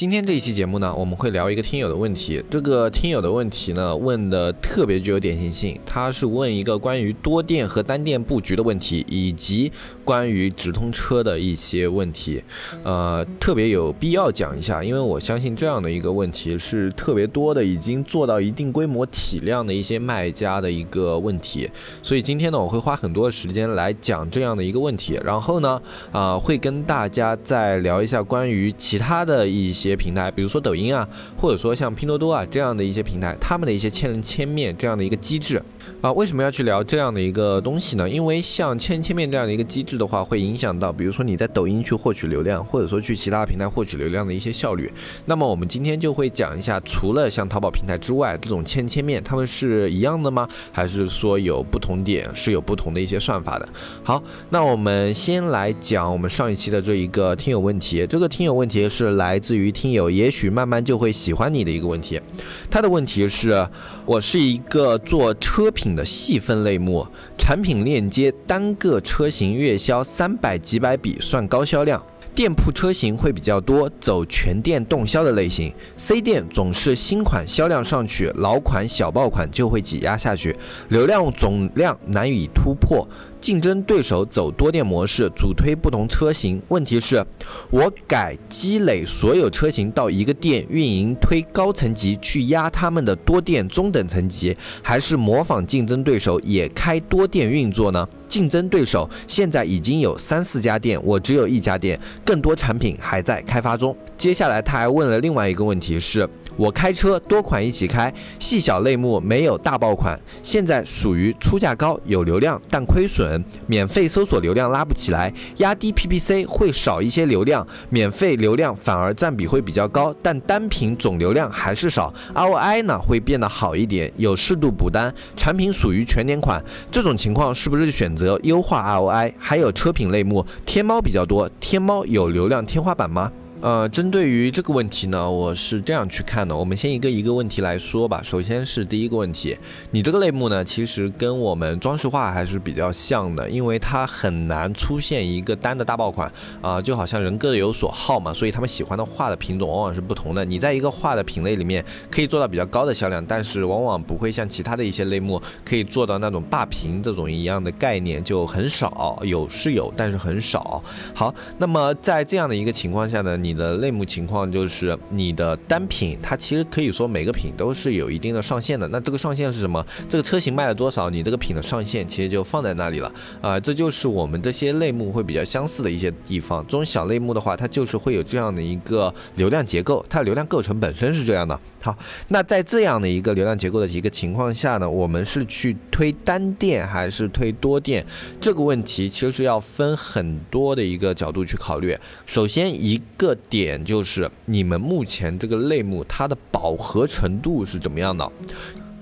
今天这一期节目呢，我们会聊一个听友的问题。这个听友的问题呢，问的特别具有典型性。他是问一个关于多店和单店布局的问题，以及关于直通车的一些问题。呃，特别有必要讲一下，因为我相信这样的一个问题是特别多的，已经做到一定规模体量的一些卖家的一个问题。所以今天呢，我会花很多时间来讲这样的一个问题。然后呢，啊，会跟大家再聊一下关于其他的一些。些平台，比如说抖音啊，或者说像拼多多啊这样的一些平台，他们的一些千人千面这样的一个机制啊，为什么要去聊这样的一个东西呢？因为像千千面这样的一个机制的话，会影响到，比如说你在抖音去获取流量，或者说去其他平台获取流量的一些效率。那么我们今天就会讲一下，除了像淘宝平台之外，这种千千面，他们是一样的吗？还是说有不同点，是有不同的一些算法的？好，那我们先来讲我们上一期的这一个听友问题，这个听友问题是来自于。听友也许慢慢就会喜欢你的一个问题，他的问题是：我是一个做车品的细分类目，产品链接单个车型月销三百几百笔算高销量，店铺车型会比较多，走全店动销的类型。C 店总是新款销量上去，老款小爆款就会挤压下去，流量总量难以突破。竞争对手走多店模式，主推不同车型。问题是，我改积累所有车型到一个店运营，推高层级去压他们的多店中等层级，还是模仿竞争对手也开多店运作呢？竞争对手现在已经有三四家店，我只有一家店，更多产品还在开发中。接下来他还问了另外一个问题是。我开车多款一起开，细小类目没有大爆款，现在属于出价高有流量但亏损，免费搜索流量拉不起来，压低 PPC 会少一些流量，免费流量反而占比会比较高，但单品总流量还是少，ROI 呢会变得好一点，有适度补单，产品属于全年款，这种情况是不是选择优化 ROI？还有车品类目，天猫比较多，天猫有流量天花板吗？呃，针对于这个问题呢，我是这样去看的。我们先一个一个问题来说吧。首先是第一个问题，你这个类目呢，其实跟我们装饰画还是比较像的，因为它很难出现一个单的大爆款啊，就好像人各有所好嘛，所以他们喜欢的画的品种往往是不同的。你在一个画的品类里面可以做到比较高的销量，但是往往不会像其他的一些类目可以做到那种霸屏这种一样的概念就很少，有是有，但是很少。好，那么在这样的一个情况下呢，你。你的类目情况就是你的单品，它其实可以说每个品都是有一定的上限的。那这个上限是什么？这个车型卖了多少，你这个品的上限其实就放在那里了啊。这就是我们这些类目会比较相似的一些地方。这种小类目的话，它就是会有这样的一个流量结构，它的流量构成本身是这样的。好，那在这样的一个流量结构的一个情况下呢，我们是去推单店还是推多店？这个问题其实是要分很多的一个角度去考虑。首先一个点就是你们目前这个类目它的饱和程度是怎么样的？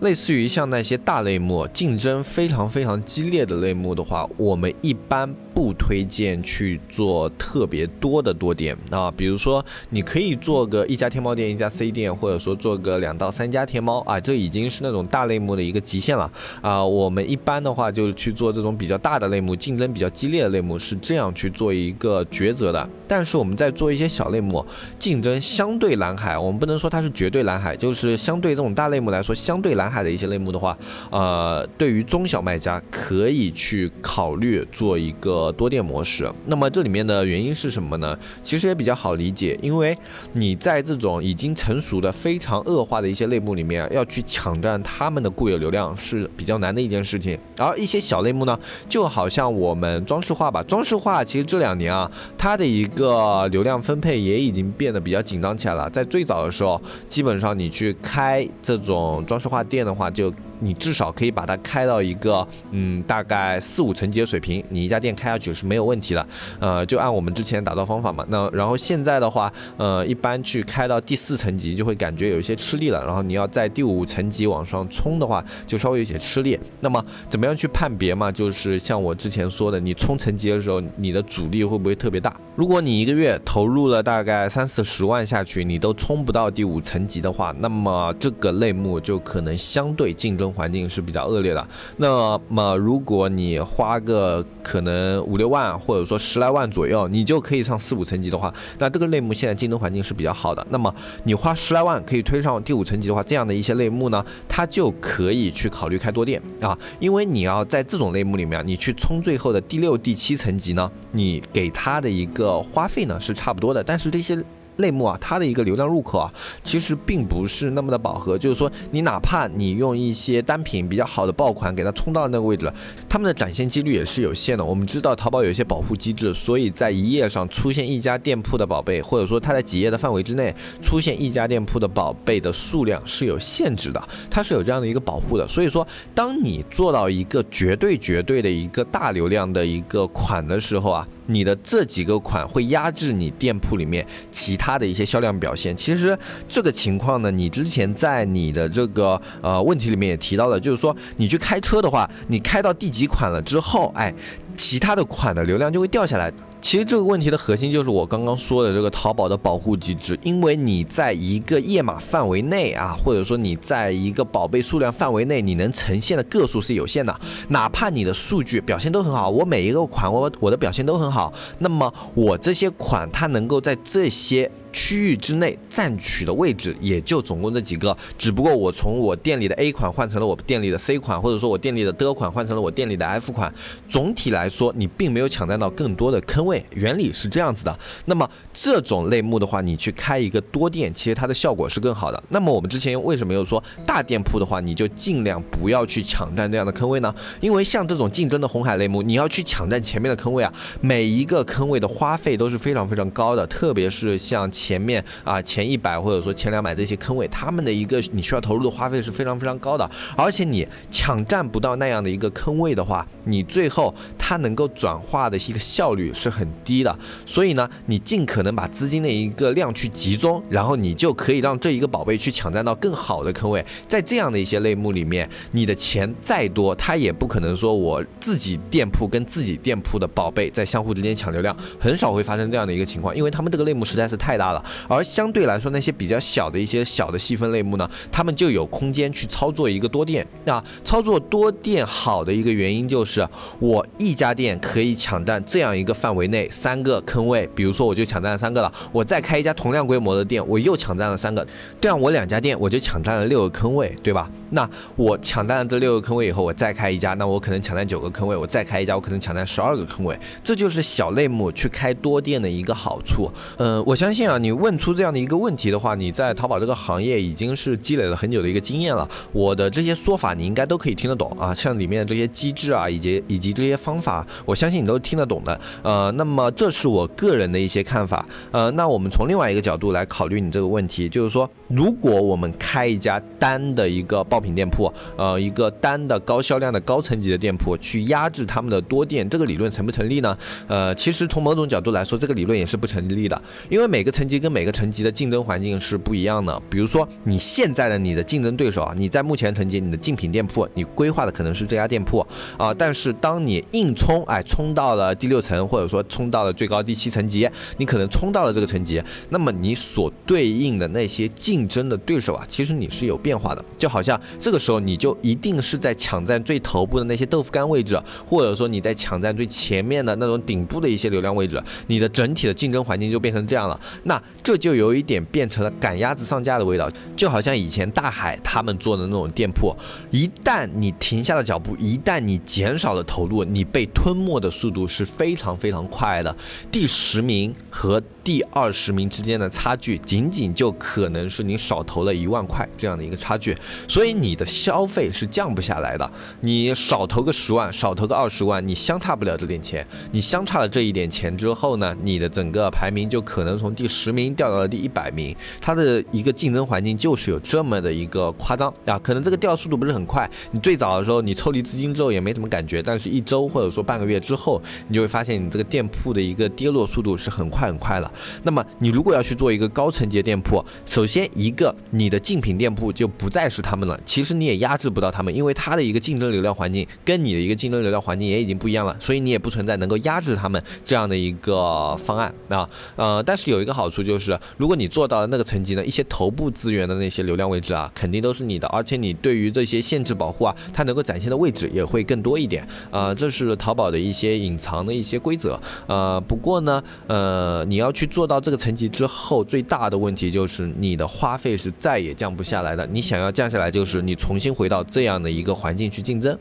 类似于像那些大类目竞争非常非常激烈的类目的话，我们一般。不推荐去做特别多的多店啊，比如说你可以做个一家天猫店，一家 C 店，或者说做个两到三家天猫啊，这已经是那种大类目的一个极限了啊。我们一般的话就去做这种比较大的类目，竞争比较激烈的类目是这样去做一个抉择的。但是我们在做一些小类目，竞争相对蓝海，我们不能说它是绝对蓝海，就是相对这种大类目来说，相对蓝海的一些类目的话，呃，对于中小卖家可以去考虑做一个。多店模式，那么这里面的原因是什么呢？其实也比较好理解，因为你在这种已经成熟的、非常恶化的一些类目里面，要去抢占他们的固有流量是比较难的一件事情。而一些小类目呢，就好像我们装饰画吧，装饰画其实这两年啊，它的一个流量分配也已经变得比较紧张起来了。在最早的时候，基本上你去开这种装饰画店的话，就你至少可以把它开到一个嗯大概四五层级的水平，你一家店开下去是没有问题的。呃，就按我们之前打造方法嘛。那然后现在的话，呃，一般去开到第四层级就会感觉有一些吃力了，然后你要在第五层级往上冲的话，就稍微有些吃力。那么怎么样去判别嘛？就是像我之前说的，你冲层级的时候，你的阻力会不会特别大？如果你一个月投入了大概三四十万下去，你都冲不到第五层级的话，那么这个类目就可能相对竞争环境是比较恶劣的。那么如果你花个可能五六万或者说十来万左右，你就可以上四五层级的话，那这个类目现在竞争环境是比较好的。那么你花十来万可以推上第五层级的话，这样的一些类目呢，它就可以去考虑开多店啊，因为你要在这种类目里面，你去冲最后的第六、第七层级呢，你给它的一个花费呢是差不多的，但是这些。类目啊，它的一个流量入口啊，其实并不是那么的饱和。就是说，你哪怕你用一些单品比较好的爆款给它冲到那个位置了，他们的展现几率也是有限的。我们知道淘宝有一些保护机制，所以在一页上出现一家店铺的宝贝，或者说它在几页的范围之内出现一家店铺的宝贝的数量是有限制的，它是有这样的一个保护的。所以说，当你做到一个绝对绝对的一个大流量的一个款的时候啊。你的这几个款会压制你店铺里面其他的一些销量表现。其实这个情况呢，你之前在你的这个呃问题里面也提到了，就是说你去开车的话，你开到第几款了之后，哎，其他的款的流量就会掉下来。其实这个问题的核心就是我刚刚说的这个淘宝的保护机制，因为你在一个页码范围内啊，或者说你在一个宝贝数量范围内，你能呈现的个数是有限的。哪怕你的数据表现都很好，我每一个款我我的表现都很好，那么我这些款它能够在这些。区域之内占取的位置也就总共这几个，只不过我从我店里的 A 款换成了我店里的 C 款，或者说我店里的 D 款换成了我店里的 F 款。总体来说，你并没有抢占到更多的坑位，原理是这样子的。那么这种类目的话，你去开一个多店，其实它的效果是更好的。那么我们之前为什么又说大店铺的话，你就尽量不要去抢占这样的坑位呢？因为像这种竞争的红海类目，你要去抢占前面的坑位啊，每一个坑位的花费都是非常非常高的，特别是像。前面啊，前一百或者说前两百这些坑位，他们的一个你需要投入的花费是非常非常高的，而且你抢占不到那样的一个坑位的话，你最后它能够转化的一个效率是很低的。所以呢，你尽可能把资金的一个量去集中，然后你就可以让这一个宝贝去抢占到更好的坑位。在这样的一些类目里面，你的钱再多，它也不可能说我自己店铺跟自己店铺的宝贝在相互之间抢流量，很少会发生这样的一个情况，因为他们这个类目实在是太大。了，而相对来说，那些比较小的一些小的细分类目呢，他们就有空间去操作一个多店。那操作多店好的一个原因就是，我一家店可以抢占这样一个范围内三个坑位，比如说我就抢占了三个了，我再开一家同样规模的店，我又抢占了三个，这样我两家店我就抢占了六个坑位，对吧？那我抢占了这六个坑位以后，我再开一家，那我可能抢占九个坑位，我再开一家，我可能抢占十二个坑位，这就是小类目去开多店的一个好处。嗯，我相信啊。你问出这样的一个问题的话，你在淘宝这个行业已经是积累了很久的一个经验了。我的这些说法你应该都可以听得懂啊，像里面的这些机制啊，以及以及这些方法，我相信你都听得懂的。呃，那么这是我个人的一些看法。呃，那我们从另外一个角度来考虑你这个问题，就是说，如果我们开一家单的一个爆品店铺，呃，一个单的高销量的高层级的店铺，去压制他们的多店，这个理论成不成立呢？呃，其实从某种角度来说，这个理论也是不成立的，因为每个层级跟每个层级的竞争环境是不一样的。比如说，你现在的你的竞争对手啊，你在目前层级，你的竞品店铺，你规划的可能是这家店铺啊。但是当你硬冲，哎，冲到了第六层，或者说冲到了最高第七层级，你可能冲到了这个层级，那么你所对应的那些竞争的对手啊，其实你是有变化的。就好像这个时候，你就一定是在抢占最头部的那些豆腐干位置，或者说你在抢占最前面的那种顶部的一些流量位置，你的整体的竞争环境就变成这样了。那这就有一点变成了赶鸭子上架的味道，就好像以前大海他们做的那种店铺，一旦你停下了脚步，一旦你减少了投入，你被吞没的速度是非常非常快快的。第十名和第二十名之间的差距，仅仅就可能是你少投了一万块这样的一个差距。所以你的消费是降不下来的。你少投个十万，少投个二十万，你相差不了这点钱。你相差了这一点钱之后呢，你的整个排名就可能从第十名掉到了第一百名。它的一个竞争环境就是有这么的一个夸张啊，可能这个掉速度不是很快。你最早的时候你抽离资金之后也没什么感觉，但是一周或者说半个月之后，你就会发现你这个店铺的一个跌落速度是很快很快了。那么你如果要去做一个高层级店铺，首先一个你的竞品店铺就不再是他们了，其实你也压制不到他们，因为它的一个竞争流量环境跟你的一个竞争流量环境也已经不一样了，所以你也不存在能够压制他们这样的一个方案啊。呃，但是有一个好处就是，如果你做到了那个层级呢，一些头部资源的那些流量位置啊，肯定都是你的，而且你对于这些限制保护啊，它能够展现的位置也会更多一点啊。这是淘宝的一些隐藏的一些规则呃，不过呢，呃，你要去做到这个层级之后，最大的问题就是你的花费是再也降不下来的。你想要降下来，就是你重新回到这样的一个环境去竞争。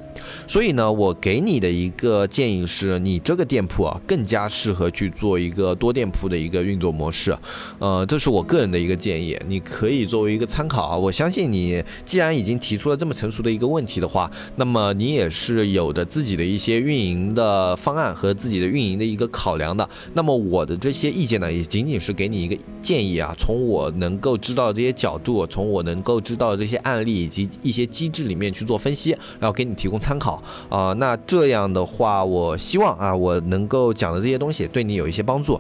所以呢，我给你的一个建议是，你这个店铺啊，更加适合去做一个多店铺的一个运作模式。呃，这是我个人的一个建议，你可以作为一个参考啊。我相信你既然已经提出了这么成熟的一个问题的话，那么你也是有的自己的一些运营的方案和自己的运营的一一个考量的。那么我的这些意见呢，也仅仅是给你一个建议啊。从我能够知道这些角度，从我能够知道的这些案例以及一些机制里面去做分析，然后给你提供参考啊。那这样的话，我希望啊，我能够讲的这些东西对你有一些帮助。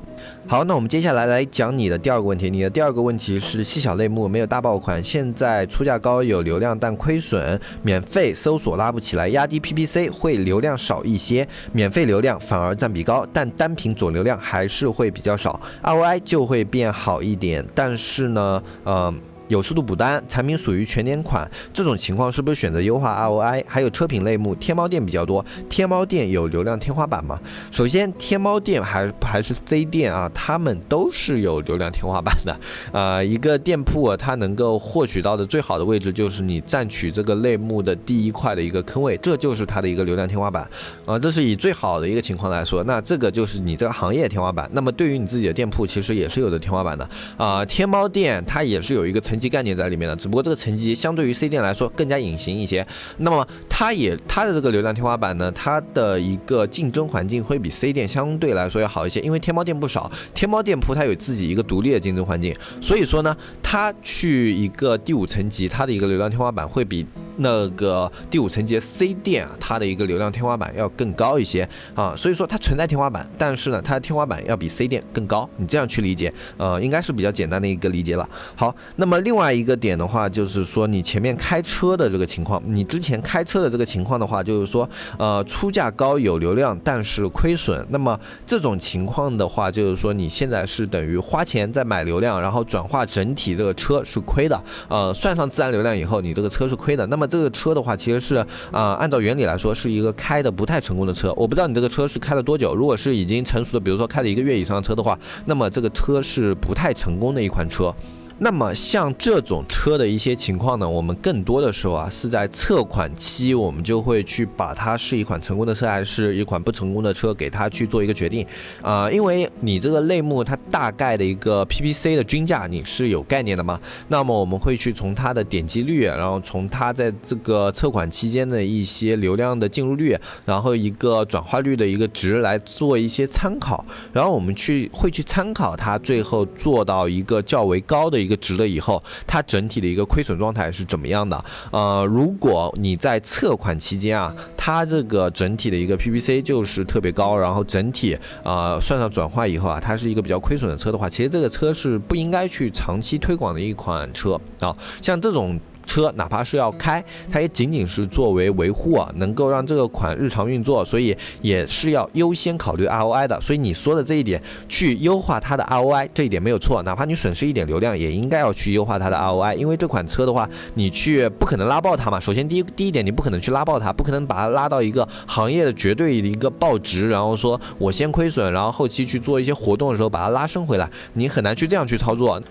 好，那我们接下来来讲你的第二个问题。你的第二个问题是细小类目没有大爆款，现在出价高有流量但亏损，免费搜索拉不起来，压低 PPC 会流量少一些，免费流量反而占比高，但单品总流量还是会比较少，ROI 就会变好一点。但是呢，嗯。有速度补单，产品属于全年款，这种情况是不是选择优化 ROI？还有车品类目，天猫店比较多，天猫店有流量天花板吗？首先，天猫店还还是 C 店啊，他们都是有流量天花板的。啊，一个店铺啊，它能够获取到的最好的位置就是你占取这个类目的第一块的一个坑位，这就是它的一个流量天花板啊。这是以最好的一个情况来说，那这个就是你这个行业天花板。那么对于你自己的店铺，其实也是有的天花板的啊。天猫店它也是有一个层。级概念在里面的，只不过这个层级相对于 C 店来说更加隐形一些。那么它也它的这个流量天花板呢，它的一个竞争环境会比 C 店相对来说要好一些，因为天猫店不少，天猫店铺它有自己一个独立的竞争环境，所以说呢，它去一个第五层级，它的一个流量天花板会比。那个第五层级 C 店啊，它的一个流量天花板要更高一些啊，所以说它存在天花板，但是呢，它的天花板要比 C 店更高，你这样去理解，呃，应该是比较简单的一个理解了。好，那么另外一个点的话，就是说你前面开车的这个情况，你之前开车的这个情况的话，就是说，呃，出价高有流量，但是亏损，那么这种情况的话，就是说你现在是等于花钱在买流量，然后转化整体这个车是亏的，呃，算上自然流量以后，你这个车是亏的，那么。这个车的话，其实是啊，按照原理来说，是一个开的不太成功的车。我不知道你这个车是开了多久。如果是已经成熟的，比如说开了一个月以上的车的话，那么这个车是不太成功的一款车。那么像这种车的一些情况呢，我们更多的时候啊是在测款期，我们就会去把它是一款成功的车还是一款不成功的车，给它去做一个决定啊，因为你这个类目它大概的一个 PPC 的均价你是有概念的嘛？那么我们会去从它的点击率，然后从它在这个测款期间的一些流量的进入率，然后一个转化率的一个值来做一些参考，然后我们去会去参考它最后做到一个较为高的。一个值了以后，它整体的一个亏损状态是怎么样的？呃，如果你在测款期间啊，它这个整体的一个 PPC 就是特别高，然后整体啊算上转化以后啊，它是一个比较亏损的车的话，其实这个车是不应该去长期推广的一款车啊，像这种。车哪怕是要开，它也仅仅是作为维护啊，能够让这个款日常运作，所以也是要优先考虑 ROI 的。所以你说的这一点，去优化它的 ROI，这一点没有错。哪怕你损失一点流量，也应该要去优化它的 ROI，因为这款车的话，你去不可能拉爆它嘛。首先第一第一点，你不可能去拉爆它，不可能把它拉到一个行业的绝对的一个爆值，然后说我先亏损，然后后期去做一些活动的时候把它拉升回来，你很难去这样去操作。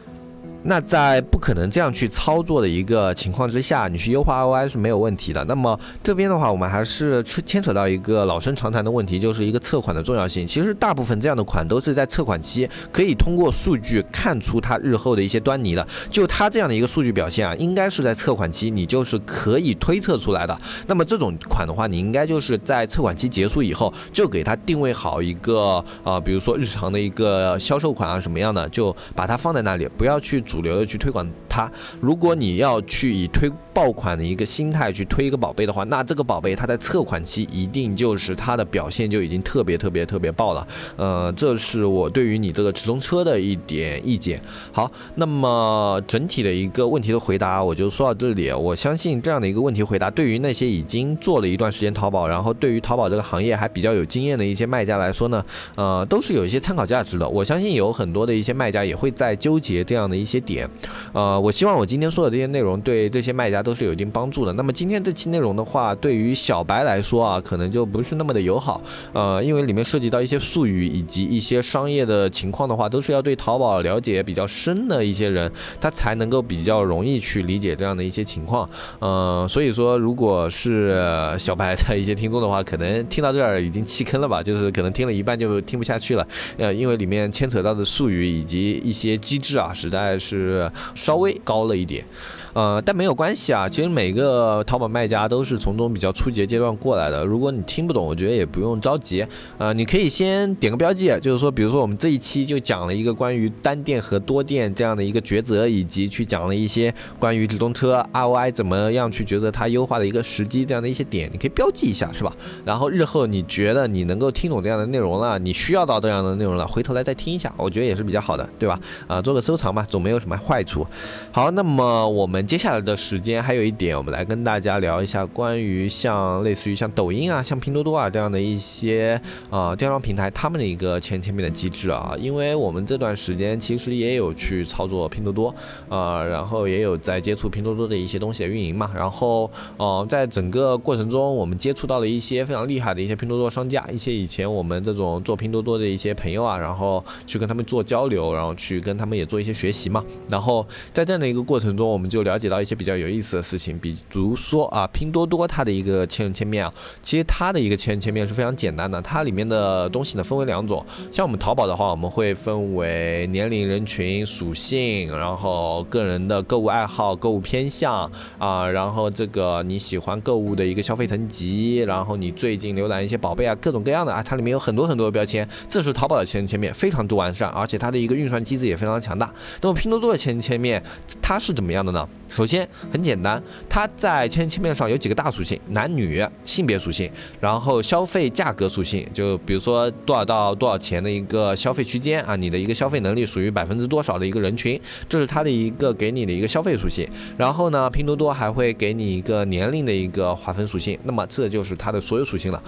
那在不可能这样去操作的一个情况之下，你去优化 ROI 是没有问题的。那么这边的话，我们还是牵扯到一个老生常谈的问题，就是一个测款的重要性。其实大部分这样的款都是在测款期可以通过数据看出它日后的一些端倪的。就它这样的一个数据表现啊，应该是在测款期你就是可以推测出来的。那么这种款的话，你应该就是在测款期结束以后，就给它定位好一个啊，比如说日常的一个销售款啊什么样的，就把它放在那里，不要去主流的去推广它。如果你要去以推爆款的一个心态去推一个宝贝的话，那这个宝贝它在测款期一定就是它的表现就已经特别特别特别爆了。呃，这是我对于你这个直通车的一点意见。好，那么整体的一个问题的回答我就说到这里。我相信这样的一个问题回答，对于那些已经做了一段时间淘宝，然后对于淘宝这个行业还比较有经验的一些卖家来说呢，呃，都是有一些参考价值的。我相信有很多的一些卖家也会在纠结这样的一些点。呃，我希望我今天说的这些内容对这些卖家都是有一定帮助的。那么今天这期内容的话，对于小白来说啊，可能就不是那么的友好。呃，因为里面涉及到一些术语以及一些商业的情况的话，都是要对淘宝了解比较深的一些人，他才能够比较容易去理解这样的一些情况。嗯，所以说，如果是小白的一些听众的话，可能听到这儿已经弃坑了吧？就是可能听了一半就听不下去了。呃，因为里面牵扯到的术语以及一些机制啊，实在是是稍微高了一点。呃，但没有关系啊。其实每个淘宝卖家都是从中比较初级阶段过来的。如果你听不懂，我觉得也不用着急。呃，你可以先点个标记，就是说，比如说我们这一期就讲了一个关于单店和多店这样的一个抉择，以及去讲了一些关于直通车 ROI 怎么样去抉择它优化的一个时机这样的一些点，你可以标记一下，是吧？然后日后你觉得你能够听懂这样的内容了，你需要到这样的内容了，回头来再听一下，我觉得也是比较好的，对吧？啊，做个收藏嘛，总没有什么坏处。好，那么我们。接下来的时间还有一点，我们来跟大家聊一下关于像类似于像抖音啊、像拼多多啊这样的一些啊电商平台，他们的一个前前面的机制啊。因为我们这段时间其实也有去操作拼多多啊，然后也有在接触拼多多的一些东西的运营嘛。然后呃，在整个过程中，我们接触到了一些非常厉害的一些拼多多商家，一些以前我们这种做拼多多的一些朋友啊，然后去跟他们做交流，然后去跟他们也做一些学习嘛。然后在这样的一个过程中，我们就了。了解到一些比较有意思的事情，比如说啊，拼多多它的一个千人千面啊，其实它的一个千人千面是非常简单的，它里面的东西呢分为两种，像我们淘宝的话，我们会分为年龄、人群、属性，然后个人的购物爱好、购物偏向啊，然后这个你喜欢购物的一个消费层级，然后你最近浏览一些宝贝啊，各种各样的啊，它里面有很多很多的标签，这是淘宝的千人千面，非常之完善，而且它的一个运算机制也非常强大。那么拼多多的千人千面它是怎么样的呢？首先很简单，它在千人千面上有几个大属性：男女、性别属性，然后消费价格属性，就比如说多少到多少钱的一个消费区间啊，你的一个消费能力属于百分之多少的一个人群，这是它的一个给你的一个消费属性。然后呢，拼多多还会给你一个年龄的一个划分属性，那么这就是它的所有属性了。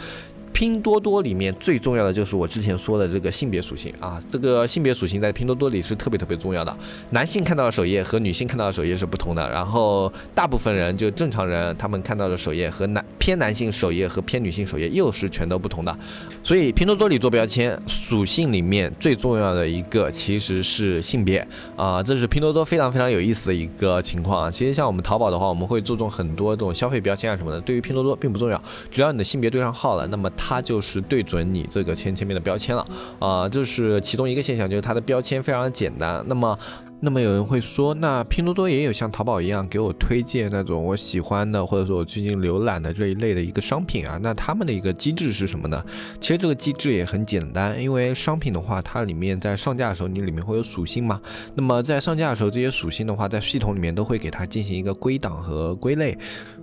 拼多多里面最重要的就是我之前说的这个性别属性啊，这个性别属性在拼多多里是特别特别重要的。男性看到的首页和女性看到的首页是不同的，然后大部分人就正常人他们看到的首页和男偏男性首页和偏女性首页又是全都不同的。所以拼多多里做标签属性里面最重要的一个其实是性别啊，这是拼多多非常非常有意思的一个情况啊。其实像我们淘宝的话，我们会注重很多这种消费标签啊什么的，对于拼多多并不重要，只要你的性别对上号了，那么它。它就是对准你这个千千面的标签了，啊，这是其中一个现象，就是它的标签非常的简单。那么。那么有人会说，那拼多多也有像淘宝一样给我推荐那种我喜欢的，或者说我最近浏览的这一类的一个商品啊？那他们的一个机制是什么呢？其实这个机制也很简单，因为商品的话，它里面在上架的时候，你里面会有属性嘛。那么在上架的时候，这些属性的话，在系统里面都会给它进行一个归档和归类，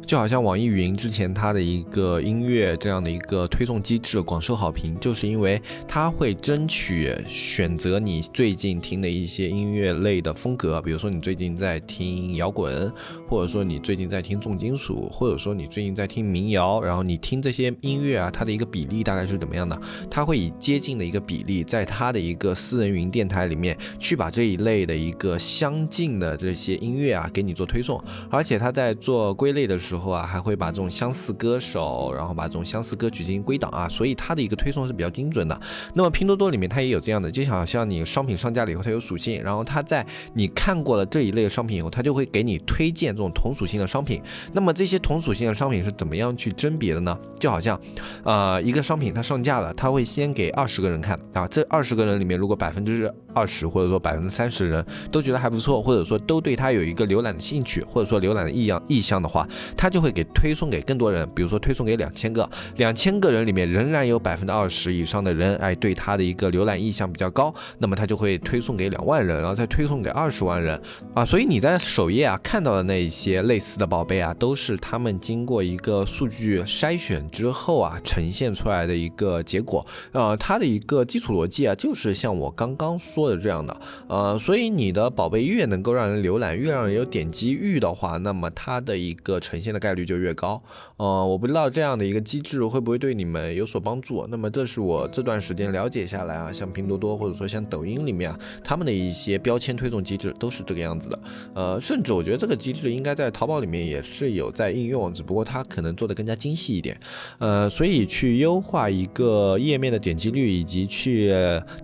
就好像网易云之前它的一个音乐这样的一个推送机制广受好评，就是因为它会争取选择你最近听的一些音乐类。的风格，比如说你最近在听摇滚，或者说你最近在听重金属，或者说你最近在听民谣，然后你听这些音乐啊，它的一个比例大概是怎么样的？它会以接近的一个比例，在它的一个私人云电台里面去把这一类的一个相近的这些音乐啊给你做推送，而且它在做归类的时候时候啊，还会把这种相似歌手，然后把这种相似歌曲进行归档啊，所以它的一个推送是比较精准的。那么拼多多里面它也有这样的，就好像你商品上架了以后，它有属性，然后它在你看过了这一类商品以后，它就会给你推荐这种同属性的商品。那么这些同属性的商品是怎么样去甄别的呢？就好像，呃，一个商品它上架了，它会先给二十个人看啊，这二十个人里面，如果百分之二十或者说百分之三十人都觉得还不错，或者说都对它有一个浏览的兴趣，或者说浏览的意向意向的话，它就会给推送给更多人。比如说推送给两千个，两千个人里面仍然有百分之二十以上的人，哎，对它的一个浏览意向比较高，那么它就会推送给两万人，然后再推送给二十万人啊。所以你在首页啊看到的那一些类似的宝贝啊，都是他们经过一个数据筛选之后啊呈现出来的一个结果。呃，它的一个基础逻辑啊，就是像我刚刚说。的这样的，呃，所以你的宝贝越能够让人浏览，越让人有点击欲的话，那么它的一个呈现的概率就越高。呃，我不知道这样的一个机制会不会对你们有所帮助。那么这是我这段时间了解下来啊，像拼多多或者说像抖音里面啊，他们的一些标签推送机制都是这个样子的。呃，甚至我觉得这个机制应该在淘宝里面也是有在应用，只不过它可能做的更加精细一点。呃，所以去优化一个页面的点击率，以及去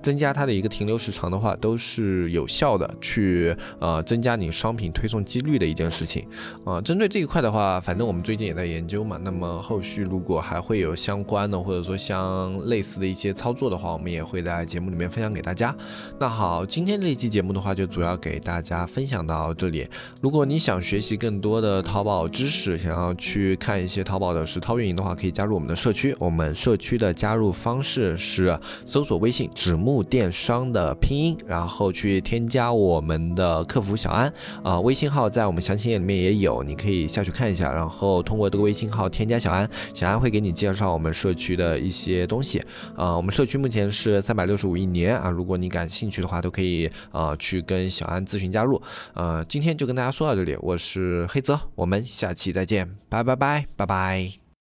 增加它的一个停留时长。的话都是有效的，去呃增加你商品推送几率的一件事情啊。针对这一块的话，反正我们最近也在研究嘛。那么后续如果还会有相关的或者说相类似的一些操作的话，我们也会在节目里面分享给大家。那好，今天这一期节目的话，就主要给大家分享到这里。如果你想学习更多的淘宝知识，想要去看一些淘宝的实操运营的话，可以加入我们的社区。我们社区的加入方式是搜索微信“纸木电商”的拼音。然后去添加我们的客服小安啊，微信号在我们详情页里面也有，你可以下去看一下。然后通过这个微信号添加小安，小安会给你介绍我们社区的一些东西啊。我们社区目前是三百六十五一年啊，如果你感兴趣的话，都可以啊去跟小安咨询加入。呃，今天就跟大家说到这里，我是黑泽，我们下期再见，拜拜拜拜拜。